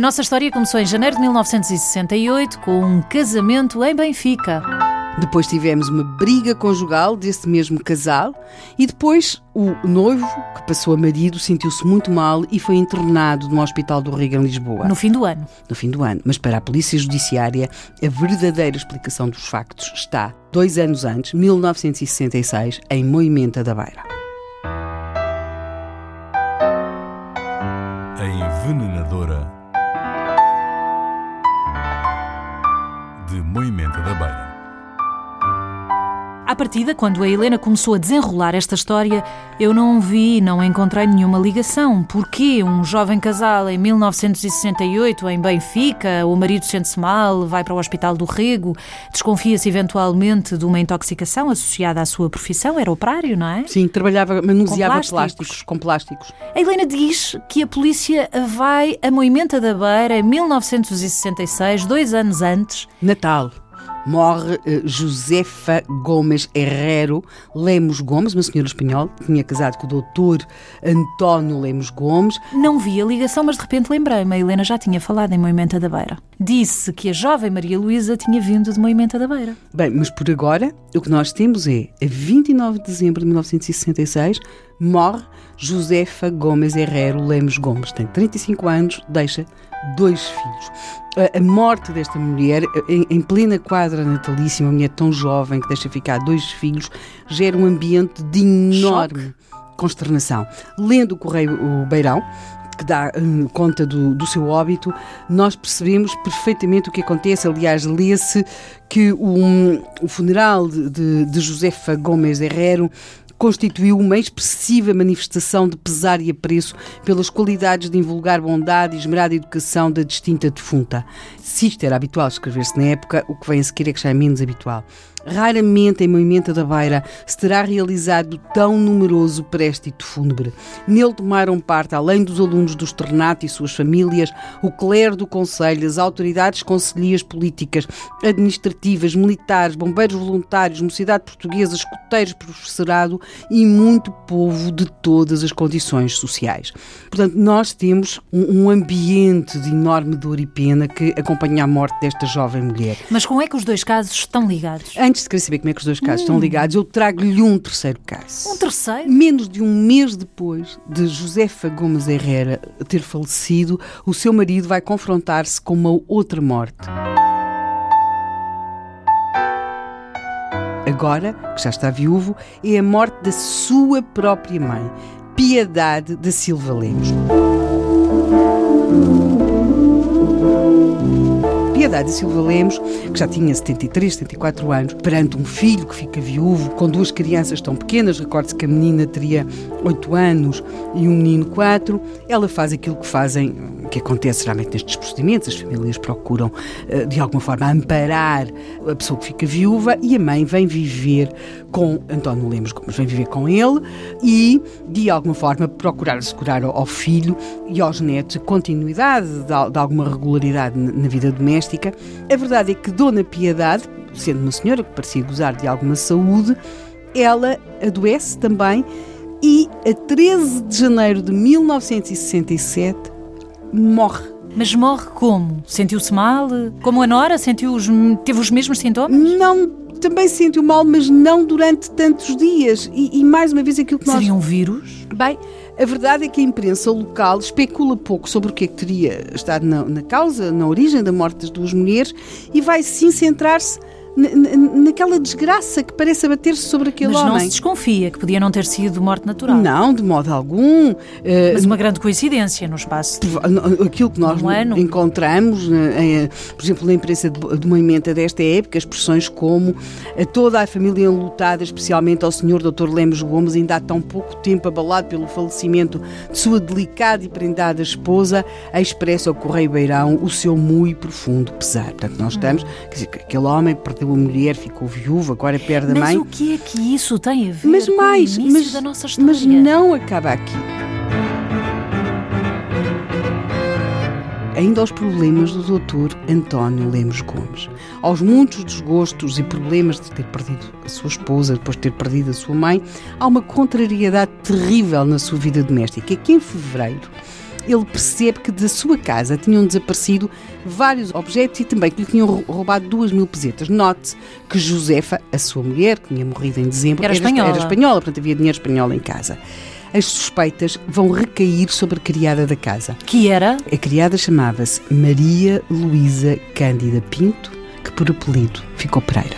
nossa história começou em janeiro de 1968 com um casamento em Benfica. Depois tivemos uma briga conjugal desse mesmo casal e depois o noivo, que passou a marido, sentiu-se muito mal e foi internado no Hospital do Rego em Lisboa. No fim do ano. No fim do ano. Mas para a Polícia Judiciária, a verdadeira explicação dos factos está dois anos antes, 1966, em Moimenta da Beira. A envenenadora de Moimenta da Beira. À partida, quando a Helena começou a desenrolar esta história, eu não vi, não encontrei nenhuma ligação. Porquê um jovem casal em 1968 em Benfica, o marido sente-se mal, vai para o Hospital do Rego, desconfia-se eventualmente de uma intoxicação associada à sua profissão, era operário, não é? Sim, trabalhava, manuseava Com plásticos. plásticos, com plásticos. A Helena diz que a polícia vai a Moimenta da Beira em 1966, dois anos antes. Natal. Morre eh, Josefa Gomes Herrero Lemos Gomes, uma senhora espanhola, tinha casado com o doutor António Lemos Gomes. Não vi a ligação, mas de repente lembrei-me. A Helena já tinha falado em Moimenta da Beira. Disse que a jovem Maria Luísa tinha vindo de Moimenta da Beira. Bem, mas por agora, o que nós temos é, a 29 de dezembro de 1966, morre Josefa Gomes Herrero Lemos Gomes. Tem 35 anos, deixa dois filhos. A, morte desta mulher, em, em plena quadra natalícia, uma mulher tão jovem que deixa ficar dois filhos, gera um ambiente de enorme consternação. Lendo o Correio o Beirão, que dá hum, conta do, do seu óbito, nós percebemos perfeitamente o que acontece. Aliás, lê-se que o, o funeral de, de, de Josefa Gomes Herrero constituiu uma expressiva manifestação de pesar e apreço pelas qualidades de invulgar bondade e esmerada educação da distinta defunta. Se isto era habitual escrever-se na época, o que vem a seguir é que já é menos habitual. Raramente em Moimenta da Beira se terá realizado tão numeroso préstito fúnebre. Nele tomaram parte, além dos alunos do externato e suas famílias, o clero do Conselho, as autoridades conselhias políticas, administrativas, militares, bombeiros voluntários, mocidade portuguesa, escuteiros, professorado e muito povo de todas as condições sociais. Portanto, nós temos um, um ambiente de enorme dor e pena que acompanha a morte desta jovem mulher. Mas como é que os dois casos estão ligados? Antes de querer saber como é que os dois casos estão ligados, eu trago-lhe um terceiro caso. Um terceiro? Menos de um mês depois de Josefa Gomes Herrera ter falecido, o seu marido vai confrontar-se com uma outra morte. Agora, que já está viúvo, é a morte da sua própria mãe, Piedade da Silva Lemos. Piedade da Silva Lemos, que já tinha 73, 74 anos, perante um filho que fica viúvo, com duas crianças tão pequenas, recorde-se que a menina teria 8 anos e um menino 4, ela faz aquilo que fazem, que acontece geralmente nestes procedimentos, as famílias procuram eh, de alguma forma amparar a pessoa que fica viúva e a mãe vem viver com António Lemos Gomes, vem viver com ele e de alguma forma procurar assegurar ao filho e aos netos a continuidade de, alguma regularidade na vida doméstica. A verdade é que Dona Piedade, sendo uma senhora que parecia gozar de alguma saúde, ela adoece também e a 13 de janeiro de 1967 morre. Mas morre como? Sentiu-se mal? Como a Nora? Sentiu os, teve os mesmos sintomas? Não, também se sentiu mal, mas não durante tantos dias. E, e mais uma vez aquilo que nós... Seria um vírus? Bem, a verdade é que a imprensa local especula pouco sobre o que é que teria estado na, na causa, na origem da morte das duas mulheres e vai sim centrar-se naquela desgraça que parece abater-se sobre aquele Mas não homem. se desconfia que podia não ter sido morte natural. Não, de modo algum. Eh, Mas uma grande coincidência no espaço. Aquilo que nós Um ano. encontramos, eh, por exemplo, na imprensa de de Moimenta desta época, expressões como a toda a família enlutada, especialmente ao Sr. Dr. Lemos Gomes, ainda há tão pouco tempo abalado pelo falecimento de sua delicada e prendada esposa, expressa ao Correio Beirão o seu muito profundo pesar. Portanto, nós estamos, quer dizer, que aquele homem perdeu a mulher, ficou viúvo, agora perde a Mas mãe. o que é que isso tem a ver Mas com mais, o início mas, da nossa história? mas não acaba aqui. Ainda aos problemas do doutor António Lemos Gomes, aos muitos desgostos e problemas de ter perdido a sua esposa, depois de ter perdido a sua mãe, há uma contrariedade terrível na sua vida doméstica. Que em fevereiro ele percebe que da sua casa tinham desaparecido vários objetos e também que lhe tinham roubado duas mil pesetas. Note que Josefa, a sua mulher, que tinha morrido em dezembro, era, espanhola. era espanhola, portanto havia dinheiro espanhol em casa. As suspeitas vão recair sobre a criada da casa. Que era? A criada chamava-se Maria Luísa Cândida Pinto, que por apelido ficou Pereira.